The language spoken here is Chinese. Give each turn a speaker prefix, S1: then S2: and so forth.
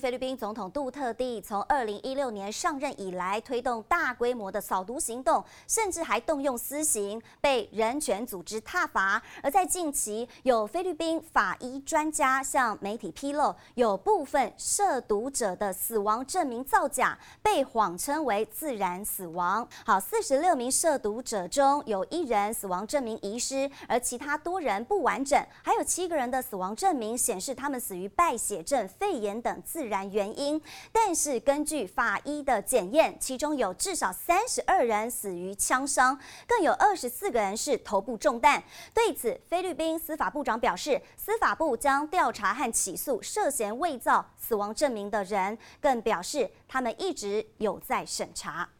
S1: 菲律宾总统杜特地从二零一六年上任以来，推动大规模的扫毒行动，甚至还动用私刑，被人权组织挞伐。而在近期，有菲律宾法医专家向媒体披露，有部分涉毒者的死亡证明造假，被谎称为自然死亡。好，四十六名涉毒者中有一人死亡证明遗失，而其他多人不完整，还有七个人的死亡证明显示他们死于败血症、肺炎等自然原因，但是根据法医的检验，其中有至少三十二人死于枪伤，更有二十四个人是头部中弹。对此，菲律宾司法部长表示，司法部将调查和起诉涉嫌伪造死亡证明的人，更表示他们一直有在审查。